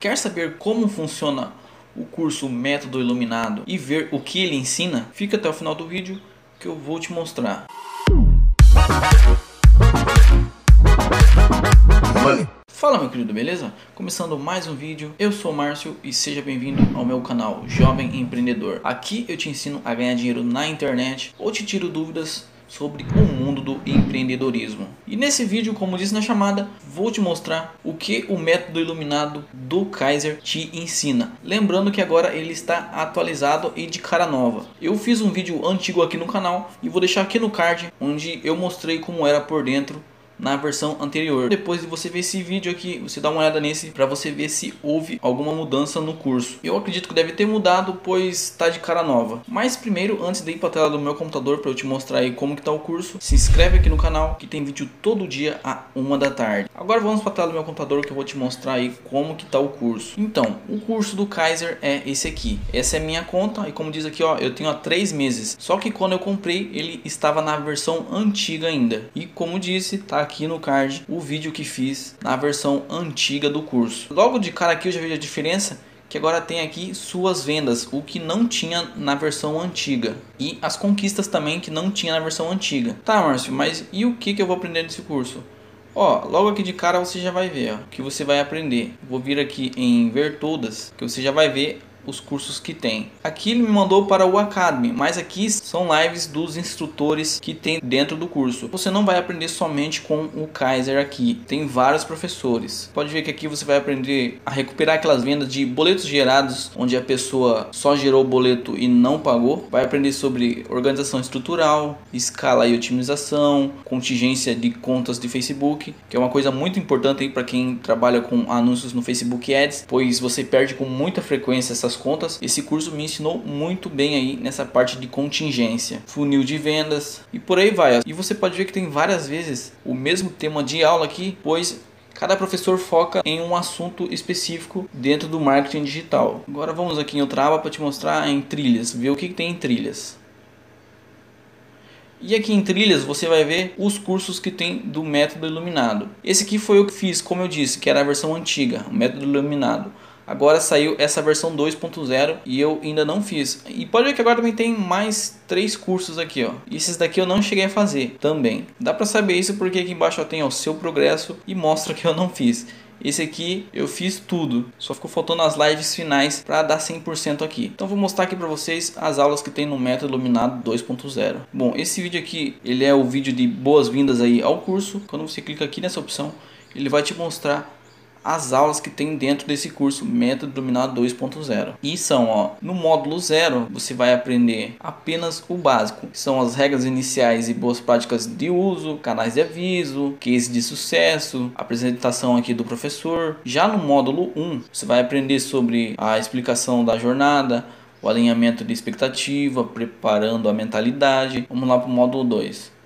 Quer saber como funciona o curso Método Iluminado e ver o que ele ensina? Fica até o final do vídeo que eu vou te mostrar. Fala meu querido, beleza? Começando mais um vídeo, eu sou o Márcio e seja bem-vindo ao meu canal Jovem Empreendedor. Aqui eu te ensino a ganhar dinheiro na internet ou te tiro dúvidas sobre o mundo do empreendedorismo. E nesse vídeo, como disse na chamada, vou te mostrar o que o método iluminado do Kaiser te ensina. Lembrando que agora ele está atualizado e de cara nova. Eu fiz um vídeo antigo aqui no canal e vou deixar aqui no card onde eu mostrei como era por dentro na versão anterior. Depois de você ver esse vídeo aqui, você dá uma olhada nesse para você ver se houve alguma mudança no curso. Eu acredito que deve ter mudado, pois está de cara nova. Mas primeiro, antes de ir para a tela do meu computador para eu te mostrar aí como que tá o curso, se inscreve aqui no canal que tem vídeo todo dia a uma da tarde. Agora vamos para a tela do meu computador que eu vou te mostrar aí como que tá o curso. Então, o curso do Kaiser é esse aqui. Essa é minha conta e como diz aqui, ó, eu tenho há três meses. Só que quando eu comprei, ele estava na versão antiga ainda. E como disse, tá aqui no card o vídeo que fiz na versão antiga do curso. Logo de cara aqui eu já vejo a diferença que agora tem aqui suas vendas, o que não tinha na versão antiga. E as conquistas também que não tinha na versão antiga. Tá, Márcio, mas e o que, que eu vou aprender nesse curso? Ó, logo aqui de cara você já vai ver ó, que você vai aprender. Vou vir aqui em ver todas, que você já vai ver os cursos que tem. Aqui ele me mandou para o Academy, mas aqui são lives dos instrutores que tem dentro do curso. Você não vai aprender somente com o Kaiser aqui, tem vários professores. Pode ver que aqui você vai aprender a recuperar aquelas vendas de boletos gerados, onde a pessoa só gerou o boleto e não pagou. Vai aprender sobre organização estrutural, escala e otimização, contingência de contas de Facebook, que é uma coisa muito importante para quem trabalha com anúncios no Facebook Ads, pois você perde com muita frequência essas contas, esse curso me ensinou muito bem aí nessa parte de contingência, funil de vendas e por aí vai. E você pode ver que tem várias vezes o mesmo tema de aula aqui, pois Cada professor foca em um assunto específico dentro do marketing digital. Agora vamos aqui em outra aba para te mostrar em trilhas, ver o que, tem em trilhas. E aqui em trilhas você vai ver os cursos que tem do método iluminado. Esse aqui foi o que fiz, como eu disse, que era a versão antiga, o método iluminado. Agora saiu essa versão 2.0 e eu ainda não fiz. E pode ver que agora também tem mais três cursos aqui, ó. E esses daqui eu não cheguei a fazer também. Dá para saber isso porque aqui embaixo tem o seu progresso e mostra que eu não fiz. Esse aqui eu fiz tudo, só ficou faltando as lives finais para dar 100% aqui. Então vou mostrar aqui para vocês as aulas que tem no Método Iluminado 2.0. Bom, esse vídeo aqui, ele é o vídeo de boas-vindas aí ao curso. Quando você clica aqui nessa opção, ele vai te mostrar as aulas que tem dentro desse curso Método Dominado 2.0. E são, ó, no módulo 0, você vai aprender apenas o básico, são as regras iniciais e boas práticas de uso, canais de aviso, case de sucesso, apresentação aqui do professor. Já no módulo 1, você vai aprender sobre a explicação da jornada, o alinhamento de expectativa, preparando a mentalidade. Vamos lá para o módulo 2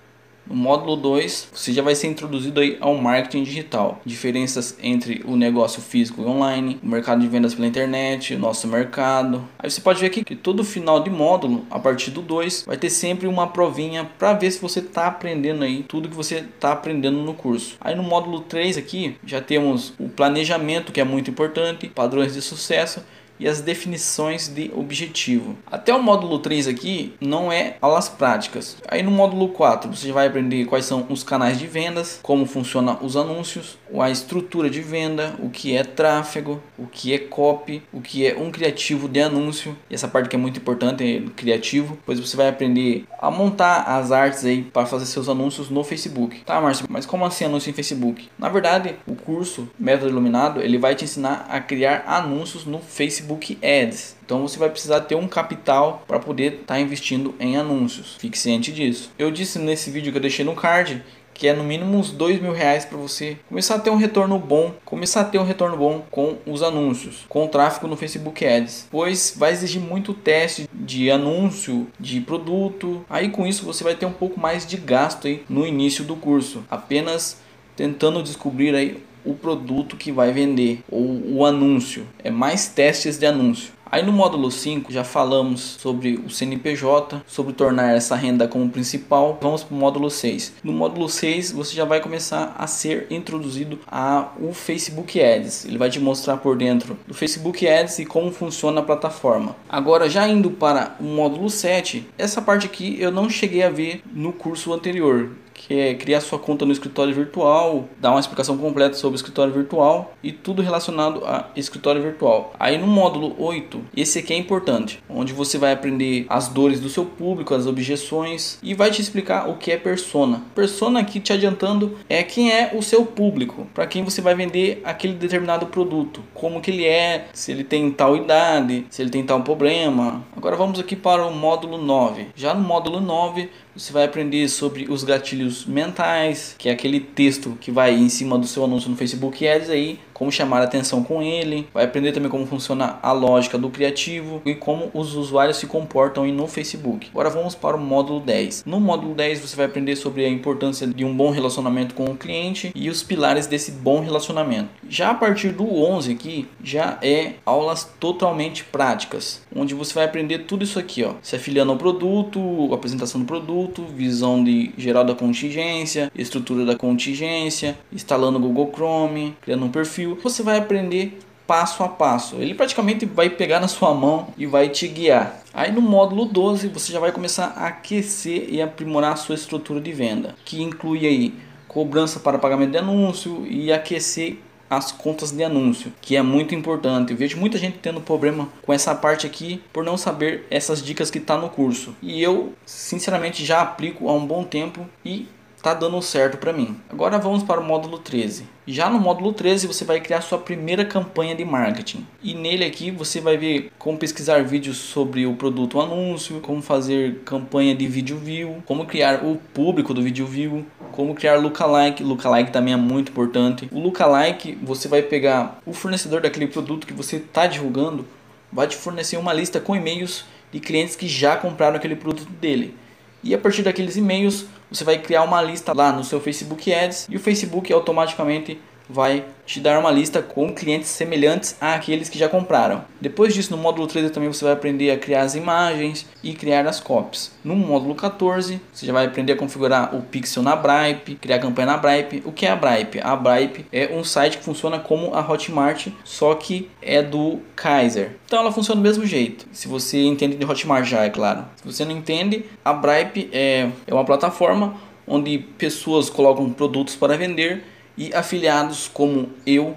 no módulo 2, você já vai ser introduzido aí ao marketing digital, diferenças entre o negócio físico e online, o mercado de vendas pela internet, o nosso mercado. Aí você pode ver aqui que todo final de módulo, a partir do 2, vai ter sempre uma provinha para ver se você está aprendendo aí tudo que você está aprendendo no curso. Aí no módulo 3 aqui, já temos o planejamento, que é muito importante, padrões de sucesso e as definições de objetivo. Até o módulo 3 aqui não é aulas práticas. Aí no módulo 4 você vai aprender quais são os canais de vendas, como funcionam os anúncios, a estrutura de venda, o que é tráfego, o que é copy, o que é um criativo de anúncio. E essa parte que é muito importante é criativo, pois você vai aprender a montar as artes aí para fazer seus anúncios no Facebook. Tá, Márcio, mas como assim anúncio em Facebook? Na verdade, o curso Método Iluminado, ele vai te ensinar a criar anúncios no Facebook Facebook Ads. Então você vai precisar ter um capital para poder estar tá investindo em anúncios. Fique ciente disso. Eu disse nesse vídeo que eu deixei no card que é no mínimo uns dois mil reais para você começar a ter um retorno bom, começar a ter um retorno bom com os anúncios, com o tráfego no Facebook Ads, pois vai exigir muito teste de anúncio, de produto. Aí com isso você vai ter um pouco mais de gasto aí no início do curso, apenas tentando descobrir aí o produto que vai vender ou o anúncio. É mais testes de anúncio. Aí no módulo 5 já falamos sobre o CNPJ, sobre tornar essa renda como principal. Vamos para o módulo 6. No módulo 6 você já vai começar a ser introduzido a o Facebook Ads. Ele vai te mostrar por dentro do Facebook Ads e como funciona a plataforma. Agora já indo para o módulo 7, essa parte aqui eu não cheguei a ver no curso anterior que é criar sua conta no escritório virtual, dar uma explicação completa sobre o escritório virtual e tudo relacionado a escritório virtual. Aí no módulo 8, esse aqui é importante, onde você vai aprender as dores do seu público, as objeções e vai te explicar o que é persona. Persona aqui te adiantando é quem é o seu público, para quem você vai vender aquele determinado produto, como que ele é, se ele tem tal idade, se ele tem tal problema. Agora vamos aqui para o módulo 9. Já no módulo 9, você vai aprender sobre os gatilhos mentais, que é aquele texto que vai em cima do seu anúncio no Facebook Ads aí, como chamar a atenção com ele. Vai aprender também como funciona a lógica do criativo e como os usuários se comportam no Facebook. Agora vamos para o módulo 10. No módulo 10 você vai aprender sobre a importância de um bom relacionamento com o cliente e os pilares desse bom relacionamento. Já a partir do 11 aqui já é aulas totalmente práticas, onde você vai aprender tudo isso aqui, ó, se afiliando ao produto, apresentação do produto visão de geral da contingência, estrutura da contingência, instalando o Google Chrome, criando um perfil. Você vai aprender passo a passo. Ele praticamente vai pegar na sua mão e vai te guiar. Aí no módulo 12 você já vai começar a aquecer e aprimorar a sua estrutura de venda, que inclui aí cobrança para pagamento de anúncio e aquecer as contas de anúncio, que é muito importante. Eu vejo muita gente tendo problema com essa parte aqui por não saber essas dicas que está no curso. E eu, sinceramente, já aplico há um bom tempo e tá dando certo para mim. Agora vamos para o módulo 13. Já no módulo 13 você vai criar sua primeira campanha de marketing. E nele aqui você vai ver como pesquisar vídeos sobre o produto anúncio, como fazer campanha de vídeo view, como criar o público do vídeo view, como criar lookalike. Lookalike também é muito importante. O lookalike você vai pegar o fornecedor daquele produto que você está divulgando, vai te fornecer uma lista com e-mails de clientes que já compraram aquele produto dele. E a partir daqueles e-mails, você vai criar uma lista lá no seu Facebook Ads e o Facebook automaticamente vai te dar uma lista com clientes semelhantes àqueles que já compraram. Depois disso, no módulo 13 também você vai aprender a criar as imagens e criar as copies. No módulo 14, você já vai aprender a configurar o pixel na Bripe, criar campanha na Bripe. O que é a Bripe? A Bripe é um site que funciona como a Hotmart, só que é do Kaiser. Então ela funciona do mesmo jeito. Se você entende de Hotmart já, é claro. Se você não entende, a Bripe é, é uma plataforma onde pessoas colocam produtos para vender e afiliados como eu,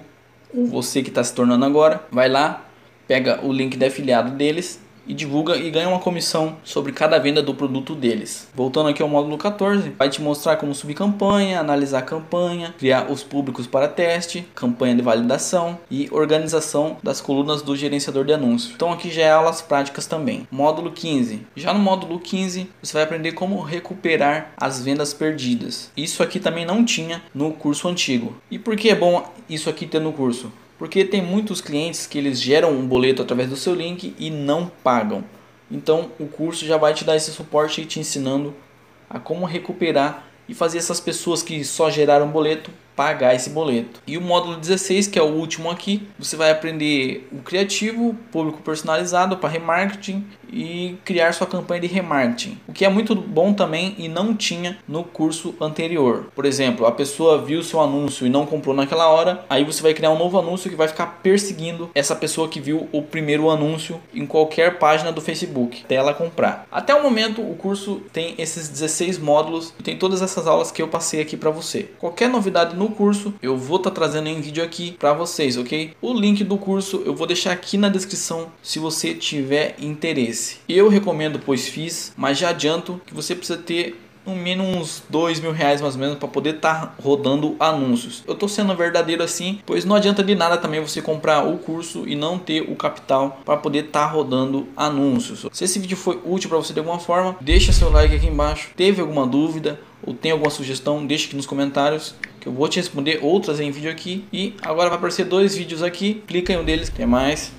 ou você que está se tornando agora, vai lá, pega o link de afiliado deles e divulga e ganha uma comissão sobre cada venda do produto deles. Voltando aqui ao módulo 14, vai te mostrar como subir campanha, analisar campanha, criar os públicos para teste, campanha de validação e organização das colunas do gerenciador de anúncios. Então aqui já é aulas práticas também. Módulo 15. Já no módulo 15, você vai aprender como recuperar as vendas perdidas. Isso aqui também não tinha no curso antigo. E por que é bom isso aqui ter no curso? Porque tem muitos clientes que eles geram um boleto através do seu link e não pagam. Então o curso já vai te dar esse suporte e te ensinando a como recuperar e fazer essas pessoas que só geraram boleto pagar esse boleto. E o módulo 16, que é o último aqui, você vai aprender o criativo, público personalizado para remarketing e criar sua campanha de remarketing. O que é muito bom também e não tinha no curso anterior. Por exemplo, a pessoa viu seu anúncio e não comprou naquela hora, aí você vai criar um novo anúncio que vai ficar perseguindo essa pessoa que viu o primeiro anúncio em qualquer página do Facebook até ela comprar. Até o momento, o curso tem esses 16 módulos e tem todas essas aulas que eu passei aqui para você. Qualquer novidade no no curso, eu vou estar tá trazendo em vídeo aqui para vocês, ok? O link do curso eu vou deixar aqui na descrição se você tiver interesse. Eu recomendo, pois fiz, mas já adianto que você precisa ter no mínimo uns dois mil reais mais ou menos para poder estar tá rodando anúncios. Eu tô sendo verdadeiro assim, pois não adianta de nada também você comprar o curso e não ter o capital para poder estar tá rodando anúncios. Se esse vídeo foi útil para você de alguma forma, deixa seu like aqui embaixo. Teve alguma dúvida ou tem alguma sugestão, deixa aqui nos comentários que eu vou te responder outras em vídeo aqui. E agora vai aparecer dois vídeos aqui, clica em um deles. Até mais.